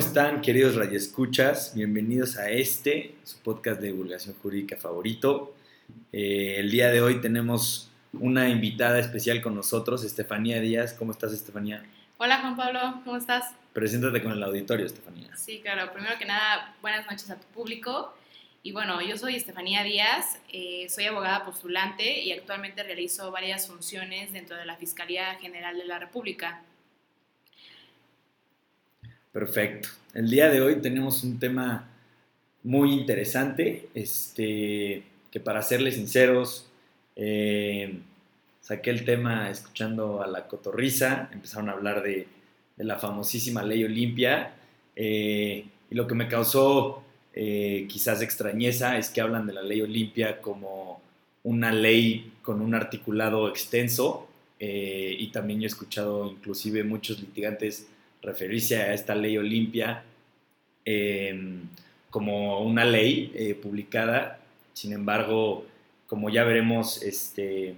están, queridos radioescuchas? Bienvenidos a este, su podcast de divulgación jurídica favorito. Eh, el día de hoy tenemos una invitada especial con nosotros, Estefanía Díaz. ¿Cómo estás, Estefanía? Hola, Juan Pablo, ¿cómo estás? Preséntate con el auditorio, Estefanía. Sí, claro. Primero que nada, buenas noches a tu público. Y bueno, yo soy Estefanía Díaz, eh, soy abogada postulante y actualmente realizo varias funciones dentro de la Fiscalía General de la República. Perfecto. El día de hoy tenemos un tema muy interesante, este, que para serles sinceros, eh, saqué el tema escuchando a la cotorriza, empezaron a hablar de, la famosísima ley Olimpia, eh, y lo que me causó eh, quizás extrañeza es que hablan de la ley Olimpia como una ley con un articulado extenso y también yo he escuchado inclusive muchos litigantes referirse a esta ley Olimpia em, como una ley eh, publicada, sin embargo, como ya veremos este,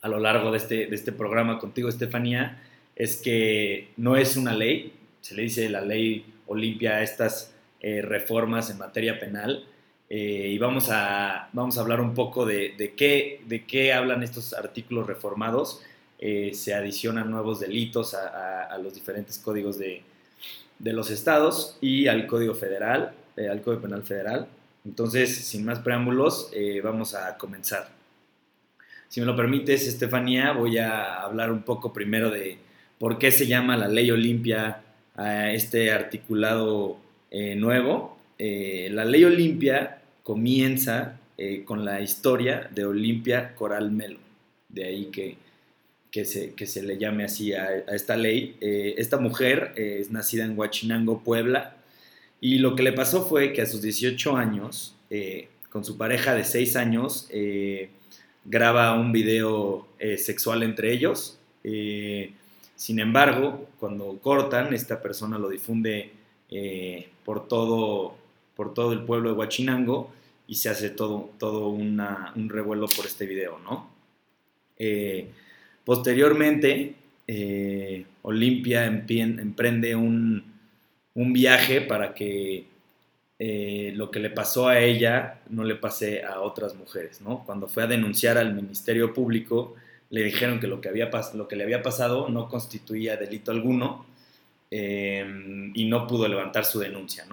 a lo largo de este, de este programa contigo, Estefanía, es que no es una ley, se le dice la ley Olimpia a estas eh, reformas en materia penal. Eh, y vamos a, vamos a hablar un poco de, qué, de qué hablan estos artículos reformados. Eh, se adicionan nuevos delitos a, los diferentes códigos de, de, los estados y al Código Federal, al Código Penal Federal. Entonces, sin más preámbulos, vamos a comenzar. Si me lo permites, Estefanía, voy a hablar un poco primero de por qué se llama la ley Olimpia a este articulado eh, nuevo. Eh, la ley Olimpia comienza eh, con la historia de Olimpia Coral Melo, de ahí que, que, se, que se le llame así a, esta ley. esta mujer es nacida en Huachinango, Puebla, y lo que le pasó fue que a sus 18 años, con su pareja de 6 años, graba un video sexual entre ellos. sin embargo, cuando cortan, esta persona lo difunde eh, por, todo, por todo el pueblo de Huachinango y se hace todo, todo un revuelo por este video, ¿no? Eh, posteriormente, eh, Olimpia emprende un, viaje para que lo que le pasó a ella no le pase a otras mujeres. Cuando fue a denunciar al Ministerio Público, le dijeron que lo que, le había pasado no constituía delito alguno Em, y no pudo levantar su denuncia.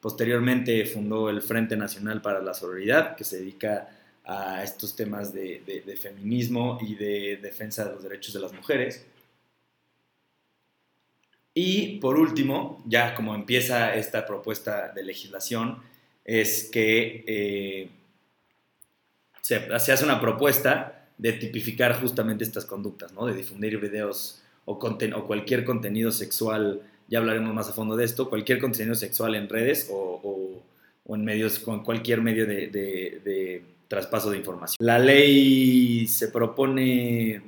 Posteriormente fundó el Frente Nacional para la Sororidad, que se dedica a estos temas de, feminismo y de defensa de los derechos de las mujeres. Y por último, ya como empieza esta propuesta de legislación, es que eh, se, hace una propuesta de tipificar justamente estas conductas, ¿no? de difundir videos o, cualquier contenido sexual, ya hablaremos más a fondo de esto, cualquier contenido sexual en redes o, en medios, con cualquier medio de, traspaso de información. La ley se propone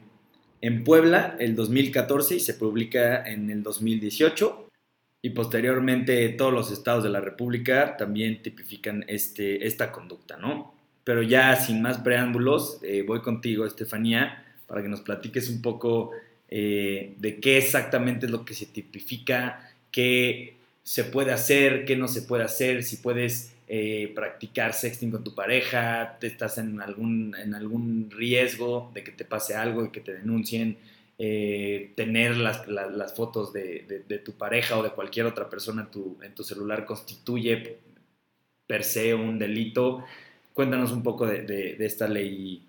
en Puebla el 2014 y se publica en el 2018 y posteriormente todos los estados de la República también tipifican este, esta conducta, ¿no? Pero ya sin más preámbulos, eh, voy contigo, Estefanía, para que nos platiques un poco eh, de qué exactamente es lo que se tipifica, qué se puede hacer, qué no se puede hacer, si puedes eh, practicar sexting con tu pareja, te estás en algún, en algún riesgo de que te pase algo, y que te denuncien, eh, tener las, fotos de, tu pareja o de cualquier otra persona en tu, en tu celular constituye per se un delito. Cuéntanos un poco de, esta ley,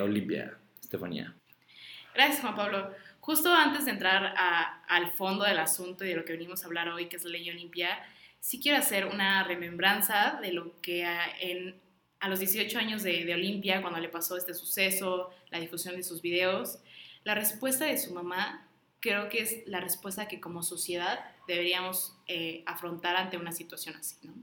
Olimpia, Estefanía. Gracias, Juan Pablo. Justo antes de entrar al fondo del asunto y de lo que venimos a hablar hoy, que es la ley Olimpia, sí quiero hacer una remembranza de lo que a, los 18 años de, Olimpia, cuando le pasó este suceso, la difusión de sus videos, la respuesta de su mamá creo que es la respuesta que como sociedad deberíamos eh, afrontar ante una situación así. ¿no?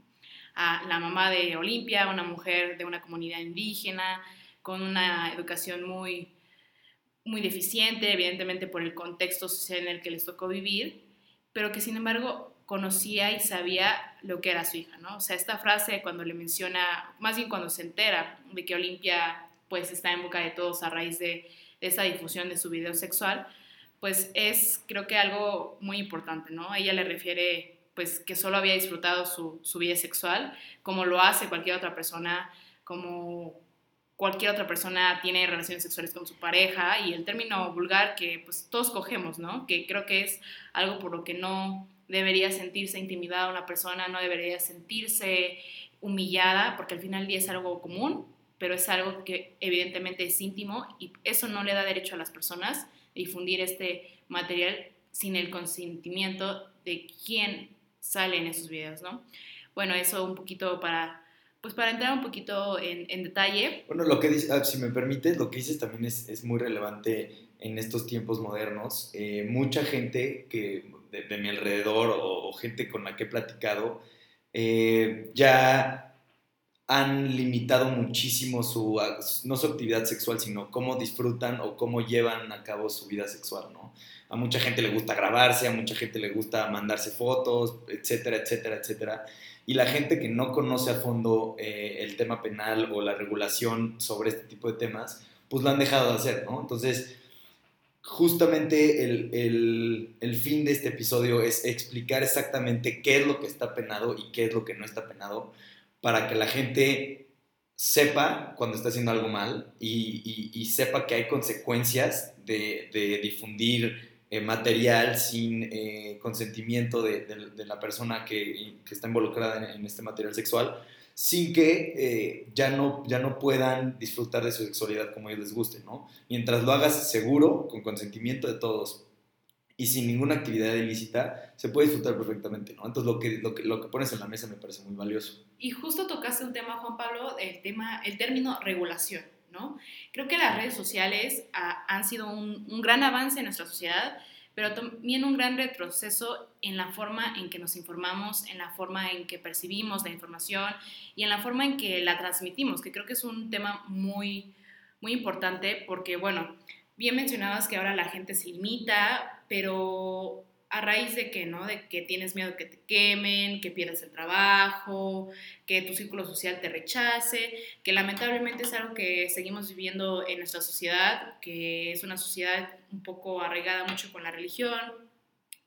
A la mamá de Olimpia, una mujer de una comunidad indígena, con una educación muy muy deficiente, evidentemente por el contexto social en el que les tocó vivir, pero que sin embargo conocía y sabía lo que era su hija, ¿no? O sea, esta frase cuando le menciona, más bien cuando se entera de que Olimpia pues está en boca de todos a raíz de, esa difusión de su video sexual, pues es creo que algo muy importante, ¿no? Ella le refiere pues que solo había disfrutado su, su vida sexual, como lo hace cualquier otra persona, como cualquier otra persona tiene relaciones sexuales con su pareja y el término vulgar que pues todos cogemos, ¿no? Que creo que es algo por lo que no debería sentirse intimidada una persona, no debería sentirse humillada, porque al final día es algo común, pero es algo que evidentemente es íntimo y eso no le da derecho a las personas a difundir este material sin el consentimiento de quien sale en esos videos, ¿no? Bueno, eso un poquito para pues para entrar un poquito en, detalle. Bueno, lo que ah, si me permites, lo que dices también es, es muy relevante en estos tiempos modernos. Eh, mucha gente que de, mi alrededor o, gente con la que he platicado eh, ya han limitado muchísimo su, no su actividad sexual, sino cómo disfrutan o cómo llevan a cabo su vida sexual, ¿no? A mucha gente le gusta grabarse, a mucha gente le gusta mandarse fotos, etcétera, etcétera, etcétera y la gente que no conoce a fondo eh, el tema penal o la regulación sobre este tipo de temas, pues lo han dejado de hacer, ¿no? Entonces, justamente el, el, el, fin de este episodio es explicar exactamente qué es lo que está penado y qué es lo que no está penado, para que la gente sepa cuando está haciendo algo mal y, sepa que hay consecuencias de, de difundir eh, material sin eh, consentimiento de, la persona que, está involucrada en, este material sexual, sin que eh, ya, no, ya no puedan disfrutar de su sexualidad como ellos les guste, ¿no? Mientras lo hagas seguro, con consentimiento de todos y sin ninguna actividad ilícita, se puede disfrutar perfectamente, ¿no? Entonces lo que, lo que, lo que pones en la mesa me parece muy valioso. Y justo tocaste un tema, Juan Pablo, el, tema, el término regulación. Creo que las redes sociales ah, han sido un, gran avance en nuestra sociedad, pero también un gran retroceso en la forma en que nos informamos, en la forma en que percibimos la información y en la forma en que la transmitimos, que creo que es un tema muy, muy importante porque, bueno, bien mencionabas que ahora la gente se imita, pero a raíz de que, ¿no? De que tienes miedo que te quemen, que pierdas el trabajo, que tu círculo social te rechace, que lamentablemente es algo que seguimos viviendo en nuestra sociedad, que es una sociedad un poco arraigada mucho con la religión,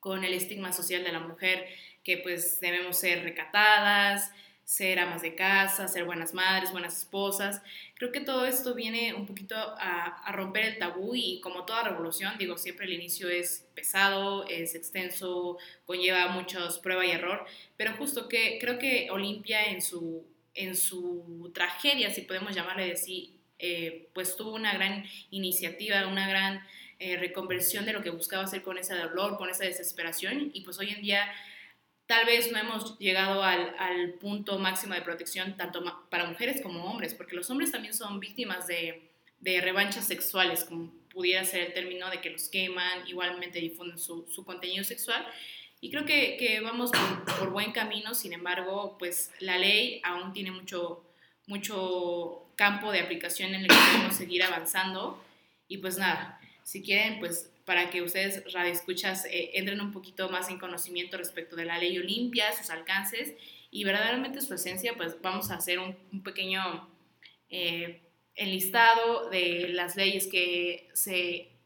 con el estigma social de la mujer, que pues debemos ser recatadas, ser amas de casa, ser buenas madres, buenas esposas. Creo que todo esto viene un poquito a, romper el tabú y como toda revolución, digo, siempre el inicio es pesado, es extenso, conlleva muchos prueba y error, pero justo que creo que Olimpia en su, en su tragedia, si podemos llamarle así, eh, pues tuvo una gran iniciativa, una gran eh, reconversión de lo que buscaba hacer con ese dolor, con esa desesperación y pues hoy en día tal vez no hemos llegado al, al, punto máximo de protección tanto para mujeres como hombres, porque los hombres también son víctimas de, de, revanchas sexuales, como pudiera ser el término de que los queman, igualmente difunden su, su contenido sexual. Y creo que, que vamos por, buen camino, sin embargo, pues la ley aún tiene mucho, mucho campo de aplicación en el que podemos seguir avanzando. Y pues nada, si quieren, pues para que ustedes, radioescuchas, eh, entren un poquito más en conocimiento respecto de la ley Olimpia, sus alcances y verdaderamente su esencia, pues vamos a hacer un, pequeño eh, enlistado de las leyes que se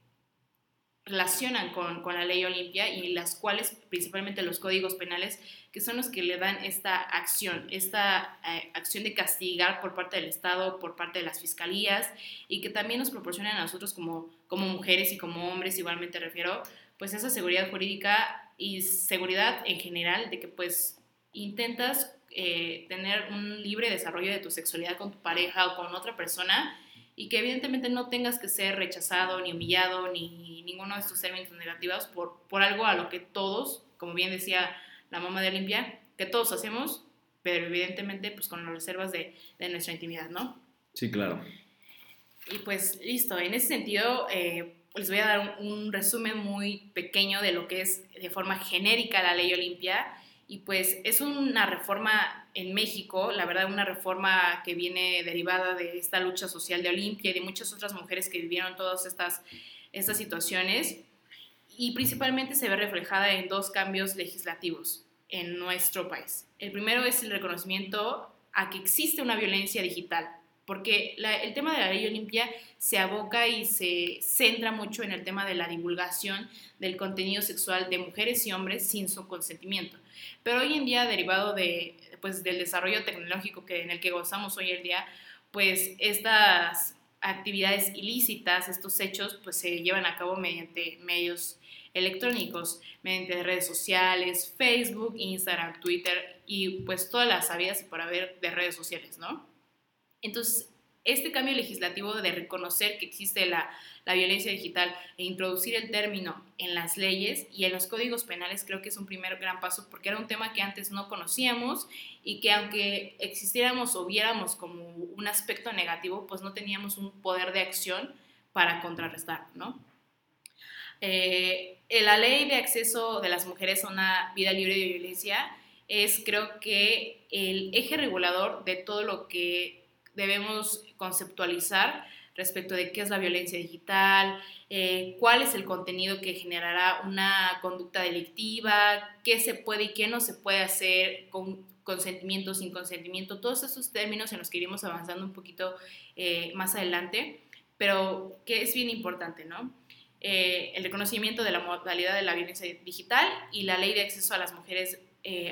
relacionan con, con, la ley Olimpia y las cuales, principalmente los códigos penales, que son los que le dan esta acción, esta eh, acción de castigar por parte del Estado, por parte de las fiscalías y que también nos proporcionan a nosotros como, como mujeres y como hombres, igualmente refiero, pues esa seguridad jurídica y seguridad en general de que pues intentas eh, tener un libre desarrollo de tu sexualidad con tu pareja o con otra persona y que evidentemente no tengas que ser rechazado, ni humillado, ni ninguno de estos términos negativos por, por algo a lo que todos, como bien decía la mamá de Olimpia, que todos hacemos, pero evidentemente pues con las reservas de, de nuestra intimidad, ¿no? Sí, claro. Y pues listo, en ese sentido eh, les voy a dar un, un, resumen muy pequeño de lo que es de forma genérica la ley Olimpia y pues es una reforma en México, la verdad una reforma que viene derivada de esta lucha social de Olimpia y de muchas otras mujeres que vivieron todas estas, estas situaciones y principalmente se ve reflejada en dos cambios legislativos en nuestro país. El primero es el reconocimiento a que existe una violencia digital porque el tema de la ley Olimpia se aboca y se centra mucho en el tema de la divulgación del contenido sexual de mujeres y hombres sin su consentimiento. Pero hoy en día, derivado de, pues, del desarrollo tecnológico que, en el que gozamos hoy en día, pues estas actividades ilícitas, estos hechos, pues se llevan a cabo mediante medios electrónicos, mediante redes sociales, Facebook, Instagram, Twitter y pues todas las sabidas por haber de redes sociales, ¿no? Entonces, este cambio legislativo de reconocer que existe la, violencia digital e introducir el término en las leyes y en los códigos penales creo que es un primer gran paso porque era un tema que antes no conocíamos y que aunque existiéramos o viéramos como un aspecto negativo, pues no teníamos un poder de acción para contrarrestar, ¿no? Eh, la ley de acceso de las mujeres a una vida libre de violencia es creo que el eje regulador de todo lo que debemos conceptualizar respecto de qué es la violencia digital, eh, cuál es el contenido que generará una conducta delictiva, qué se puede y qué no se puede hacer con consentimiento, sin consentimiento, todos esos términos en los que iremos avanzando un poquito eh, más adelante, pero que es bien importante, ¿no? Eh, el reconocimiento de la modalidad de la violencia digital y la ley de acceso a las mujeres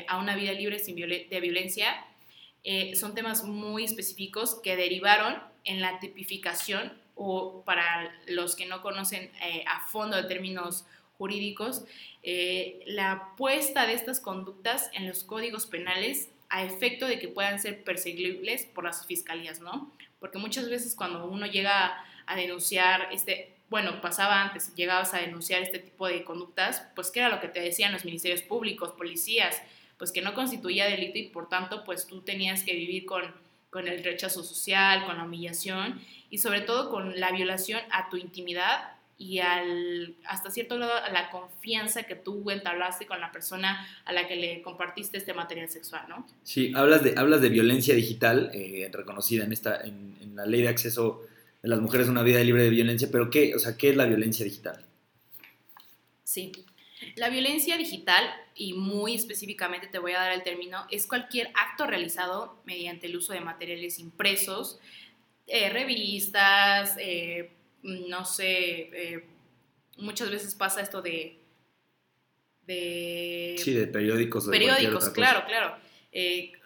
a una vida libre sin de violencia eh, son temas muy específicos que derivaron en la tipificación o para los que no conocen eh, a fondo de términos jurídicos, eh, la puesta de estas conductas en los códigos penales a efecto de que puedan ser perseguibles por las fiscalías, ¿no? Porque muchas veces cuando uno llega a denunciar este, bueno, pasaba antes, llegabas a denunciar este tipo de conductas, pues qué era lo que te decían los ministerios públicos, policías, pues que no constituía delito y por tanto pues tú tenías que vivir con, con el rechazo social, con la humillación y sobre todo con la violación a tu intimidad y al, hasta cierto grado a la confianza que tú entablaste con la persona a la que le compartiste este material sexual, ¿no? Sí, hablas de, hablas de violencia digital eh, reconocida en, esta, en, en, la ley de acceso de las mujeres a una vida libre de violencia, pero ¿qué, o sea, ¿qué es la violencia digital? Sí, la violencia digital, y muy específicamente te voy a dar el término, es cualquier acto realizado mediante el uso de materiales impresos, eh, revistas, eh, no sé, eh, muchas veces pasa esto de... de sí, de periódicos. De periódicos, claro, claro.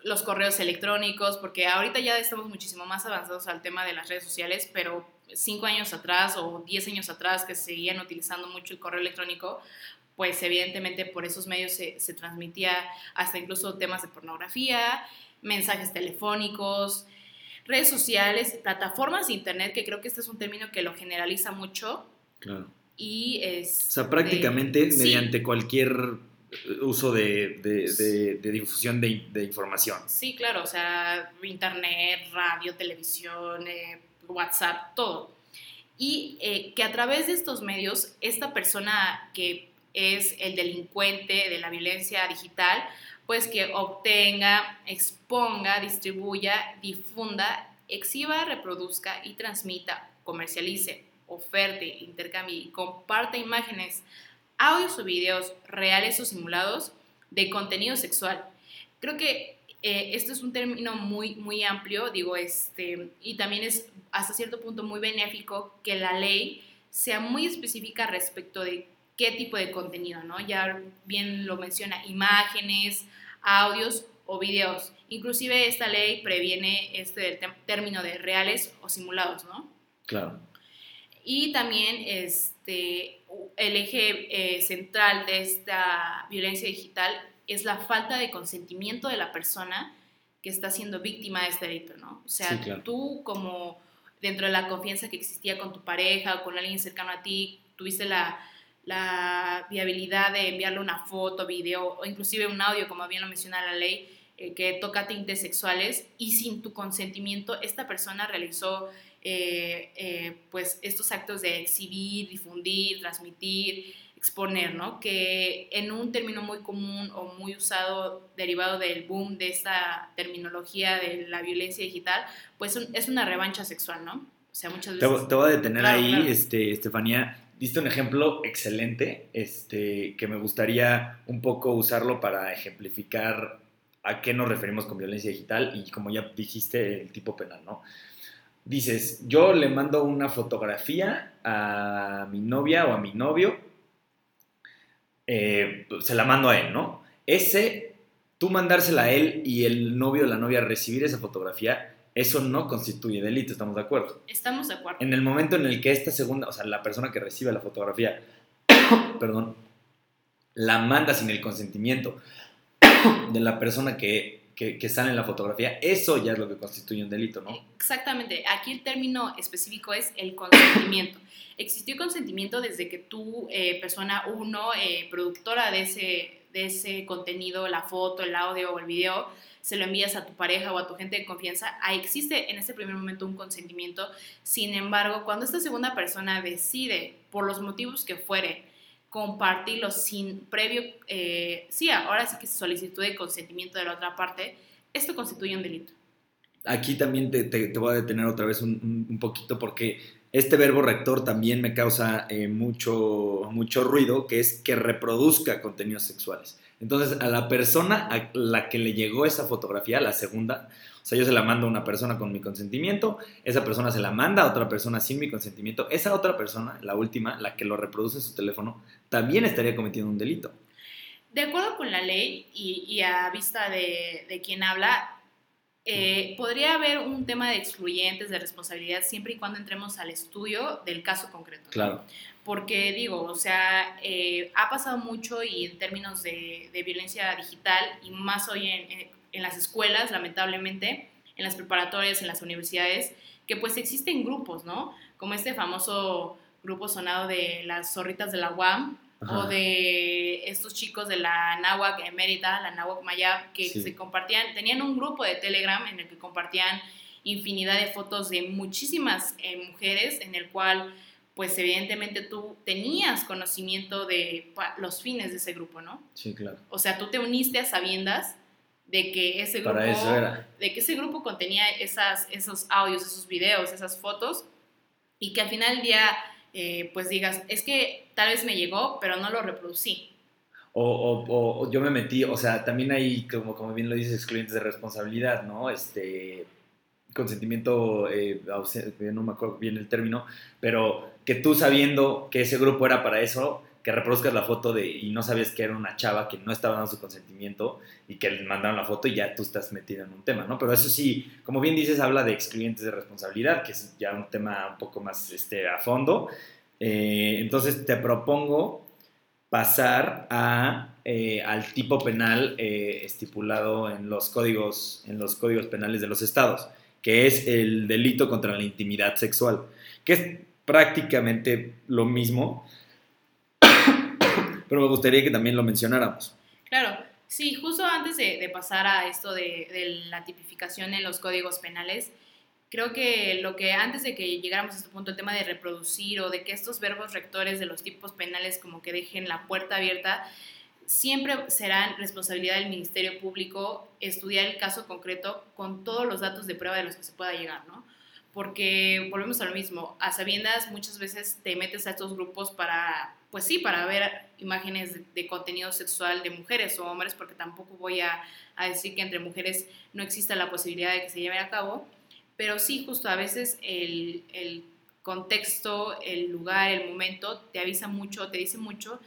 los correos electrónicos, porque ahorita ya estamos muchísimo más avanzados al tema de las redes sociales, pero cinco años atrás o diez años atrás que seguían utilizando mucho el correo electrónico, pues evidentemente por esos medios se, transmitía hasta incluso temas de pornografía, mensajes telefónicos, redes sociales, plataformas de internet, que creo que este es un término que lo generaliza mucho. Claro. Y es... O sea, prácticamente mediante cualquier uso de, difusión de, información. Sí, claro, o sea, internet, radio, televisión, eh, WhatsApp, todo. Y eh, que a través de estos medios, esta persona que es el delincuente de la violencia digital, pues que obtenga, exponga, distribuya, difunda, exhiba, reproduzca y transmita, comercialice, oferte, intercambie y comparte imágenes, audios o videos reales o simulados de contenido sexual. Creo que eh, esto es un término muy, muy amplio, digo, este, y también es hasta cierto punto muy benéfico que la ley sea muy específica respecto de qué tipo de contenido, ¿no? Ya bien lo menciona, imágenes, audios o videos. Inclusive esta ley previene este término de reales o simulados, ¿no? Claro. Y también este, el eje eh, central de esta violencia digital es la falta de consentimiento de la persona que está siendo víctima de este delito, ¿no? O sea, tú como dentro de la confianza que existía con tu pareja o con alguien cercano a ti, tuviste la, la viabilidad de enviarle una foto, video o inclusive un audio, como bien lo menciona la ley, eh, que toca tintes sexuales y sin tu consentimiento esta persona realizó eh, eh, pues estos actos de exhibir, difundir, transmitir, exponer, ¿no? Que en un término muy común o muy usado derivado del boom de esta terminología de la violencia digital, pues es una revancha sexual, ¿no? O sea, muchas veces... Te, voy a detener ahí, Este, Estefanía diste un ejemplo excelente este, que me gustaría un poco usarlo para ejemplificar a qué nos referimos con violencia digital y como ya dijiste, el tipo penal, ¿no? dices, yo le mando una fotografía a mi novia o a mi novio, eh, se la mando a él, ¿no? Ese, tú mandársela a él y el novio o la novia recibir esa fotografía, eso no constituye delito, ¿estamos de acuerdo? Estamos de acuerdo. En el momento en el que esta segunda, o sea, la persona que recibe la fotografía, perdón, la manda sin el consentimiento de la persona que, que, sale en la fotografía, eso ya es lo que constituye un delito, ¿no? Exactamente. Aquí el término específico es el consentimiento. Existió consentimiento desde que tú, eh, persona uno, eh, productora de ese, de ese contenido, la foto, el audio o el video, se lo envías a tu pareja o a tu gente de confianza, ahí existe en ese primer momento un consentimiento. Sin embargo, cuando esta segunda persona decide, por los motivos que fuere, compartirlo sin previo, eh, sí, ahora sí que solicitud de consentimiento de la otra parte, esto constituye un delito. Aquí también te, te, voy a detener otra vez un, poquito porque este verbo rector también me causa eh, mucho, mucho ruido, que es que reproduzca contenidos sexuales. Entonces, a la persona a la que le llegó esa fotografía, la segunda, o sea, yo se la mando a una persona con mi consentimiento, esa persona se la manda a otra persona sin mi consentimiento, esa otra persona, la última, la que lo reproduce en su teléfono, también estaría cometiendo un delito. De acuerdo con la ley y, a vista de, de quien habla, eh, podría haber un tema de excluyentes, de responsabilidad, siempre y cuando entremos al estudio del caso concreto. Claro. Porque digo, o sea, eh, ha pasado mucho y en términos de, de violencia digital y más hoy en, en las escuelas, lamentablemente, en las preparatorias, en las universidades, que pues existen grupos, ¿no? Como este famoso grupo sonado de las zorritas de la UAM o de estos chicos de la Nahuac Emérita, la Nahuac Mayab, que se compartían, tenían un grupo de Telegram en el que compartían infinidad de fotos de muchísimas eh, mujeres, en el cual pues evidentemente tú tenías conocimiento de los fines de ese grupo, ¿no? Sí, claro. O sea, tú te uniste a sabiendas de que ese grupo, de que ese grupo contenía esas, esos audios, esos videos, esas fotos, y que al final del día, eh, pues digas, es que tal vez me llegó, pero no lo reproducí. O, o, o, yo me metí, o sea, también hay, como, como bien lo dices, excluyentes de responsabilidad, ¿no? Este, consentimiento, eh, no me acuerdo bien el término, pero que tú sabiendo que ese grupo era para eso, que reproduzcas la foto de y no sabías que era una chava que no estaba dando su consentimiento y que le mandaron la foto y ya tú estás metido en un tema, ¿no? Pero eso sí, como bien dices, habla de excluyentes de responsabilidad, que es ya un tema un poco más este, a fondo. Eh, entonces te propongo pasar a, eh, al tipo penal eh, estipulado en los, códigos, en los códigos penales de los estados, que es el delito contra la intimidad sexual, que es prácticamente lo mismo, pero me gustaría que también lo mencionáramos. Claro, sí, justo antes de, pasar a esto de, la tipificación en los códigos penales, creo que lo que antes de que llegáramos a este punto, el tema de reproducir o de que estos verbos rectores de los tipos penales como que dejen la puerta abierta, siempre serán responsabilidad del Ministerio Público estudiar el caso concreto con todos los datos de prueba de los que se pueda llegar, ¿no? Porque volvemos a lo mismo, a sabiendas muchas veces te metes a estos grupos para pues sí, para ver imágenes de, contenido sexual de mujeres o hombres, porque tampoco voy a, decir que entre mujeres no exista la posibilidad de que se lleven a cabo, pero sí, justo a veces el, contexto, el lugar, el momento te avisa mucho, te dice mucho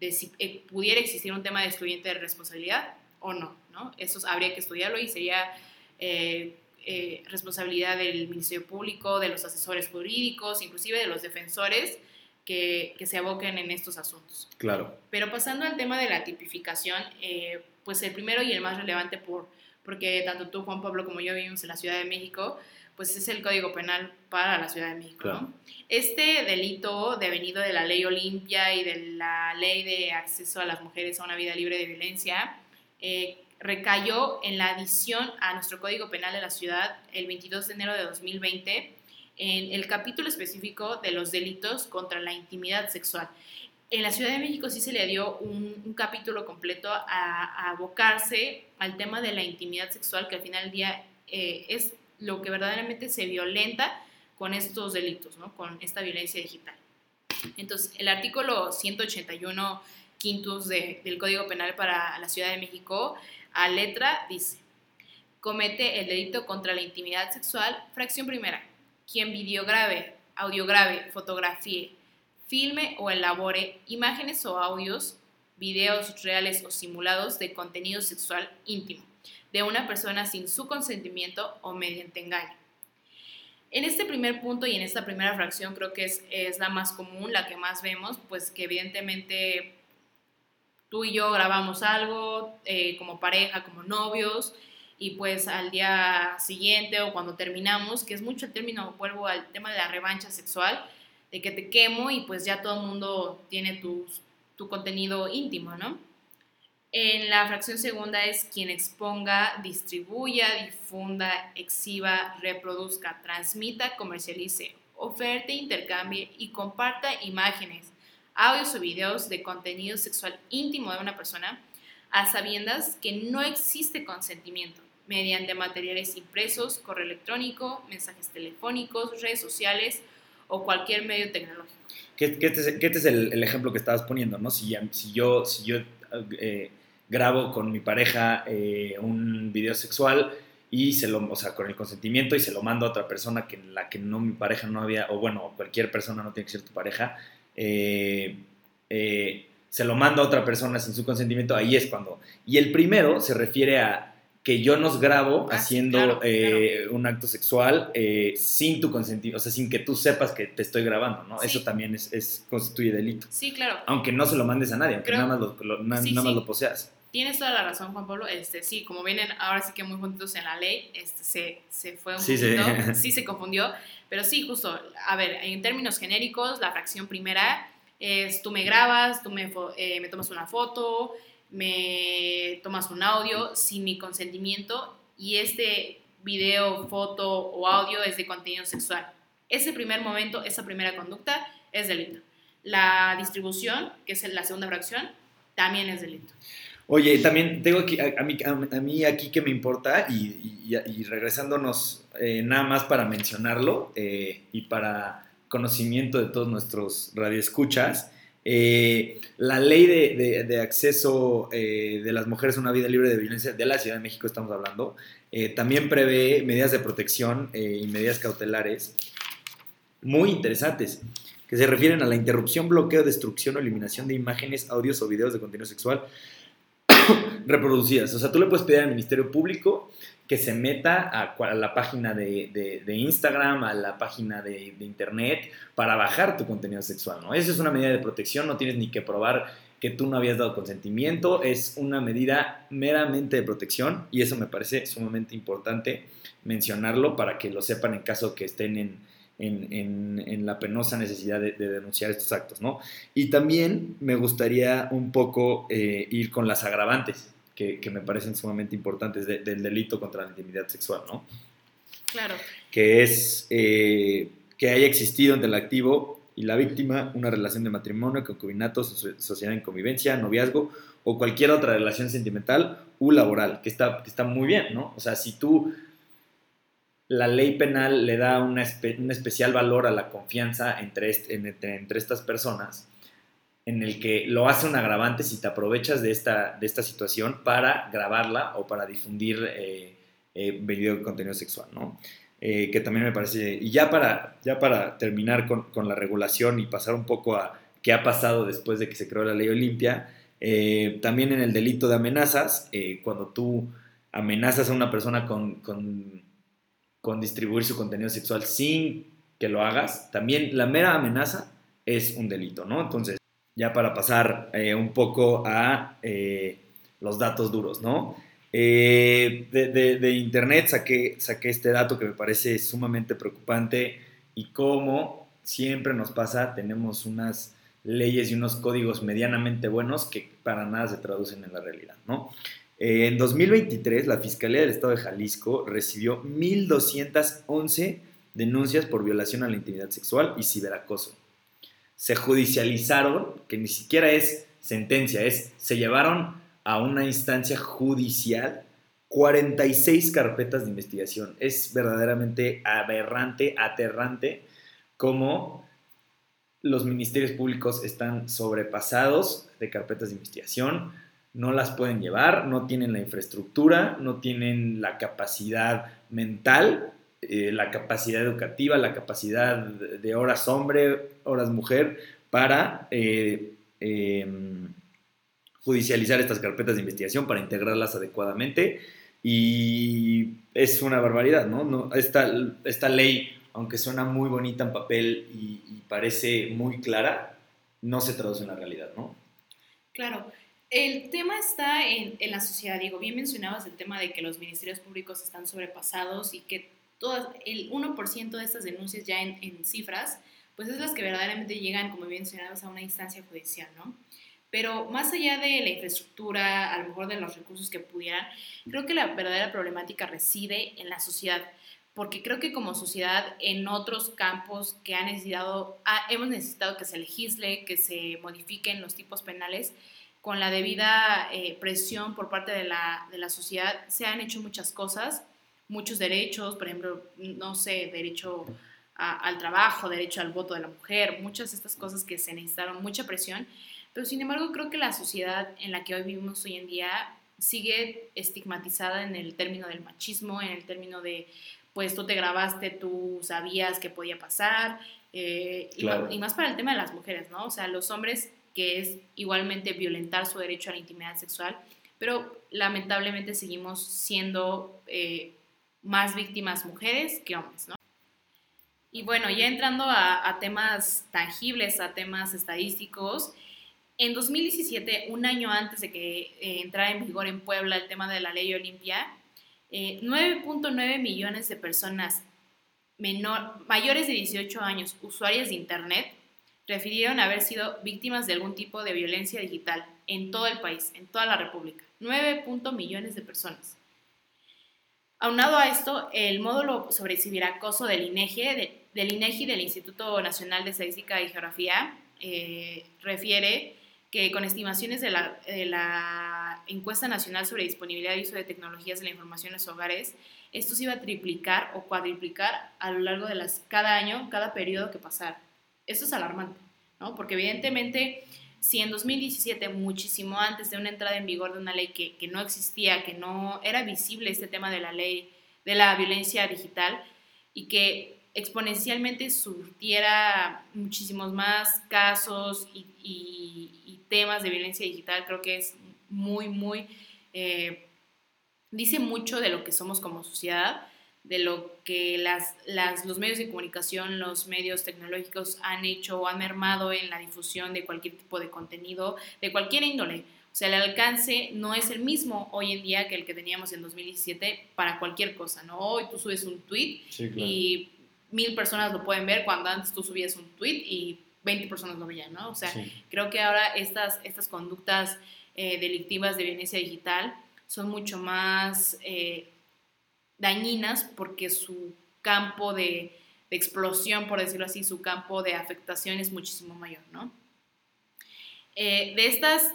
de si eh, pudiera existir un tema de excluyente de responsabilidad o no, ¿no? Eso habría que estudiarlo y sería eh, eh, responsabilidad del Ministerio Público, de los asesores jurídicos, inclusive de los defensores, que, se aboquen en estos asuntos. Claro. Pero pasando al tema de la tipificación, eh, pues el primero y el más relevante, por, porque tanto tú, Juan Pablo, como yo vivimos en la Ciudad de México, pues es el Código Penal para la Ciudad de México. Este delito devenido de la ley Olimpia y de la ley de acceso a las mujeres a una vida libre de violencia, eh, recayó en la adición a nuestro Código Penal de la ciudad el 22 de enero de 2020 en el capítulo específico de los delitos contra la intimidad sexual. En la Ciudad de México sí se le dio un, capítulo completo a, abocarse al tema de la intimidad sexual, que al final del día eh, es lo que verdaderamente se violenta con estos delitos, ¿no? con esta violencia digital. Entonces, el artículo 181 quintos del Código Penal para la Ciudad de México, a letra, dice, comete el delito contra la intimidad sexual, fracción primera, quien videograve, audiograve, fotografíe, filme o elabore imágenes o audios, videos reales o simulados de contenido sexual íntimo de una persona sin su consentimiento o mediante engaño. En este primer punto y en esta primera fracción creo que es, es la más común, la que más vemos, pues que evidentemente tú y yo grabamos algo eh, como pareja, como novios, y pues al día siguiente o cuando terminamos, que es mucho el término, vuelvo al tema de la revancha sexual, de que te quemo y pues ya todo el mundo tiene tu, contenido íntimo, ¿no? En la fracción segunda es quien exponga, distribuya, difunda, exhiba, reproduzca, transmita, comercialice, oferte, intercambie y comparta imágenes, audios o videos de contenido sexual íntimo de una persona a sabiendas que no existe consentimiento mediante materiales impresos, correo electrónico, mensajes telefónicos, redes sociales o cualquier medio tecnológico. Que, este, es, este el, ejemplo que estabas poniendo, ¿no? Si, si yo, si yo eh, grabo con mi pareja eh, un video sexual y se lo, o sea, con el consentimiento y se lo mando a otra persona que la que no mi pareja no había, o bueno, cualquier persona no tiene que ser tu pareja, eh, eh, se lo mando a otra persona sin su consentimiento, ahí es cuando. Y el primero se refiere a que yo nos grabo ah, haciendo un acto sexual sin tu consentimiento, o sea, sin que tú sepas que te estoy grabando, ¿no? Eso también es, constituye delito. Sí, claro. Aunque no se lo mandes a nadie, aunque nada más lo, nada más lo poseas. Tienes toda la razón, Juan Pablo. Este, sí, como vienen ahora sí que muy juntos en la ley, este, se, se fue un sí, poquito, sí. se confundió, pero sí, justo, a ver, en términos genéricos, la fracción primera es tú me grabas, tú me, eh, me tomas una foto, me tomas un audio sin mi consentimiento y este video, foto o audio es de contenido sexual. Ese primer momento, esa primera conducta es delito. La distribución, que es la segunda fracción, también es delito. Oye, también tengo aquí, a, mí, aquí que me importa, y, regresándonos eh, nada más para mencionarlo eh, y para conocimiento de todos nuestros radioescuchas, eh, la ley de, acceso de las mujeres a una vida libre de violencia de la Ciudad de México, estamos hablando, también prevé medidas de protección y medidas cautelares muy interesantes que se refieren a la interrupción, bloqueo, destrucción o eliminación de imágenes, audios o videos de contenido sexual reproducidas. O sea, tú le puedes pedir al Ministerio Público que se meta a, la página de, Instagram, a la página de, Internet, para bajar tu contenido sexual, ¿no? Esa es una medida de protección, no tienes ni que probar que tú no habías dado consentimiento, es una medida meramente de protección y eso me parece sumamente importante mencionarlo para que lo sepan en caso que estén en, en, la penosa necesidad de, denunciar estos actos, ¿no? Y también me gustaría un poco eh, ir con las agravantes, que, me parecen sumamente importantes del delito contra la intimidad sexual, ¿no? Claro. Que es eh, que haya existido entre el activo y la víctima una relación de matrimonio, concubinato, sociedad en convivencia, noviazgo o cualquier otra relación sentimental u laboral, que está, que está muy bien, ¿no? O sea, si tú la ley penal le da un especial valor a la confianza entre, entre, estas personas, en el que lo hace un agravante si te aprovechas de esta, de esta situación para grabarla o para difundir eh, eh contenido sexual, ¿no? Eh, que también me parece, y ya para, ya para terminar con, la regulación y pasar un poco a qué ha pasado después de que se creó la ley Olimpia, también en el delito de amenazas, cuando tú amenazas a una persona con con distribuir su contenido sexual sin que lo hagas, también la mera amenaza es un delito, ¿no? Entonces, ya para pasar eh, un poco a eh, los datos duros, ¿no? Eh, de, internet saqué, saqué este dato que me parece sumamente preocupante y como siempre nos pasa, tenemos unas leyes y unos códigos medianamente buenos que para nada se traducen en la realidad, ¿no? En 2023, la Fiscalía del Estado de Jalisco recibió 1.211 denuncias por violación a la intimidad sexual y ciberacoso. Se judicializaron, que ni siquiera es sentencia, es se llevaron a una instancia judicial 46 carpetas de investigación. Es verdaderamente aberrante, aterrante, cómo los ministerios públicos están sobrepasados de carpetas de investigación no las pueden llevar, no tienen la infraestructura, no tienen la capacidad mental eh, la capacidad educativa, la capacidad de horas hombre, horas mujer, para eh, em, judicializar estas carpetas de investigación, para integrarlas adecuadamente. Y es una barbaridad, ¿no? esta, esta ley, aunque suena muy bonita en papel y, y parece muy clara, no se traduce en la realidad, ¿no? Claro. El tema está en, en, la sociedad, Diego. Bien mencionabas el tema de que los ministerios públicos están sobrepasados y que todas, el 1% de estas denuncias ya en, en, cifras, pues es las que verdaderamente llegan, como bien mencionabas, a una instancia judicial, ¿no? Pero más allá de la infraestructura, a lo mejor de los recursos que pudieran, creo que la verdadera problemática reside en la sociedad porque creo que como sociedad en otros campos que ha necesitado, hemos necesitado que se legisle, que se modifiquen los tipos penales, con la debida eh, presión por parte de la, de la, sociedad, se han hecho muchas cosas, muchos derechos, por ejemplo, no sé, derecho a, al trabajo, derecho al voto de la mujer, muchas de estas cosas que se necesitaron, mucha presión, pero sin embargo creo que la sociedad en la que hoy vivimos hoy en día sigue estigmatizada en el término del machismo, en el término de pues tú te grabaste, tú sabías que podía pasar, eh, y, más para el tema de las mujeres, ¿no? O sea, los hombres, que es igualmente violentar su derecho a la intimidad sexual, pero lamentablemente seguimos siendo eh, más víctimas mujeres que hombres, ¿no? Y bueno, ya entrando a, temas tangibles, a temas estadísticos, en 2017, un año antes de que eh, entrara en vigor en Puebla el tema de la ley Olimpia, 9.9 eh, millones de personas mayores de 18 años, usuarias de Internet, refirieron haber sido víctimas de algún tipo de violencia digital en todo el país, en toda la República. 9. millones de personas. Aunado a esto, el módulo sobre ciberacoso del INEGI, del INEGI, del Instituto Nacional de Estadística y Geografía, eh, refiere que con estimaciones de la, de la, encuesta nacional sobre disponibilidad y uso de tecnologías de la información en los hogares, esto se iba a triplicar o cuadriplicar a lo largo de las, cada año, cada periodo que pasara. Esto es alarmante, ¿no? Porque evidentemente, si en 2017, muchísimo antes de una entrada en vigor de una ley que, que no existía, que no era visible este tema de la ley de la violencia digital y que exponencialmente surtiera muchísimos más casos y, temas de violencia digital, creo que es muy, muy, eh, dice mucho de lo que somos como sociedad, de lo que las, las, los medios de comunicación, los medios tecnológicos han hecho o han mermado en la difusión de cualquier tipo de contenido, de cualquier índole. O sea, el alcance no es el mismo hoy en día que el que teníamos en 2017 para cualquier cosa, ¿no? Hoy tú subes un tweet y mil personas lo pueden ver cuando antes tú subías un tweet y 20 personas lo veían, ¿no? O sea, creo que ahora estas, estas conductas eh, delictivas de violencia digital son mucho más eh, dañinas porque su campo de, explosión, por decirlo así, su campo de afectación es muchísimo mayor, ¿no? Eh, de estas,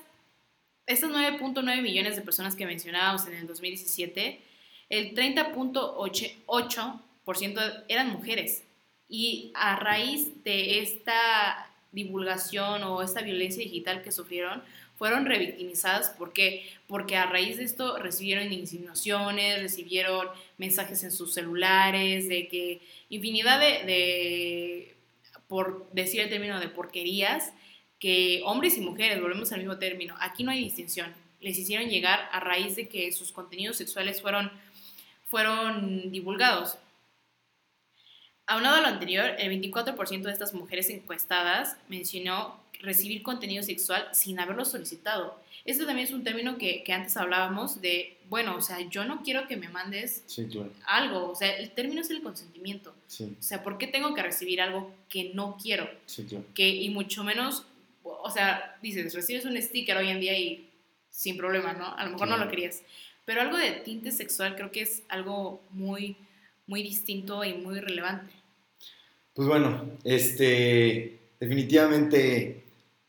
estas 9.9 millones de personas que mencionábamos en el 2017, el 30.8% eran mujeres. Y a raíz de esta divulgación o esta violencia digital que sufrieron, fueron revictimizadas. ¿Por qué? Porque a raíz de esto recibieron insinuaciones, recibieron mensajes en sus celulares, de que infinidad de, por decir el término de porquerías, que hombres y mujeres, volvemos al mismo término, aquí no hay distinción, les hicieron llegar a raíz de que sus contenidos sexuales fueron, fueron divulgados. Aunado a lo anterior, el 24% de estas mujeres encuestadas mencionó recibir contenido sexual sin haberlo solicitado. Este también es un término que, que antes hablábamos de, bueno, o sea, yo no quiero que me mandes algo, o sea, el término es el consentimiento. O sea, ¿por qué tengo que recibir algo que no quiero? Que, y mucho menos, o sea, dices, recibes un sticker hoy en día y sin problema, ¿no? A lo mejor no lo querías. Pero algo de tinte sexual creo que es algo muy muy distinto y muy relevante. Pues bueno, este, definitivamente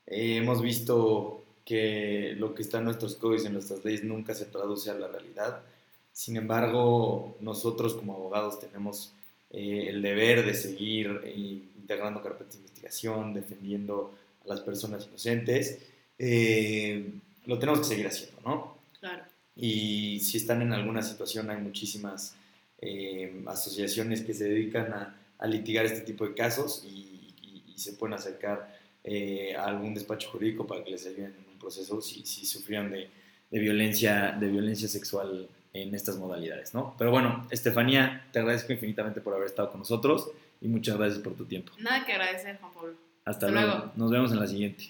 eh, hemos visto que lo que está en nuestros códigos y en nuestras leyes nunca se traduce a la realidad. Sin embargo, nosotros como abogados tenemos eh, el deber de seguir eh, integrando carpetas de investigación, defendiendo a las personas inocentes. lo tenemos que seguir haciendo, ¿no? Claro. Y si están en alguna situación, hay muchísimas eh, asociaciones que se dedican a, a, litigar este tipo de casos y, y, y se pueden acercar eh, a algún despacho jurídico para que les ayuden en un proceso si, si sufrieron de, de, violencia, de violencia sexual en estas modalidades, ¿no? Pero bueno, Estefanía, te agradezco infinitamente por haber estado con nosotros y muchas gracias por tu tiempo. Nada que agradecer, Juan Pablo. Hasta, Hasta luego. luego. Nos vemos en la siguiente.